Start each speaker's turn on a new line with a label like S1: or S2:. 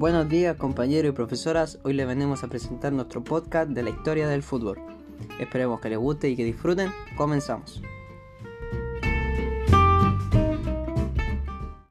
S1: Buenos días compañeros y profesoras, hoy les venimos a presentar nuestro podcast de la historia del fútbol. Esperemos que les guste y que disfruten, comenzamos.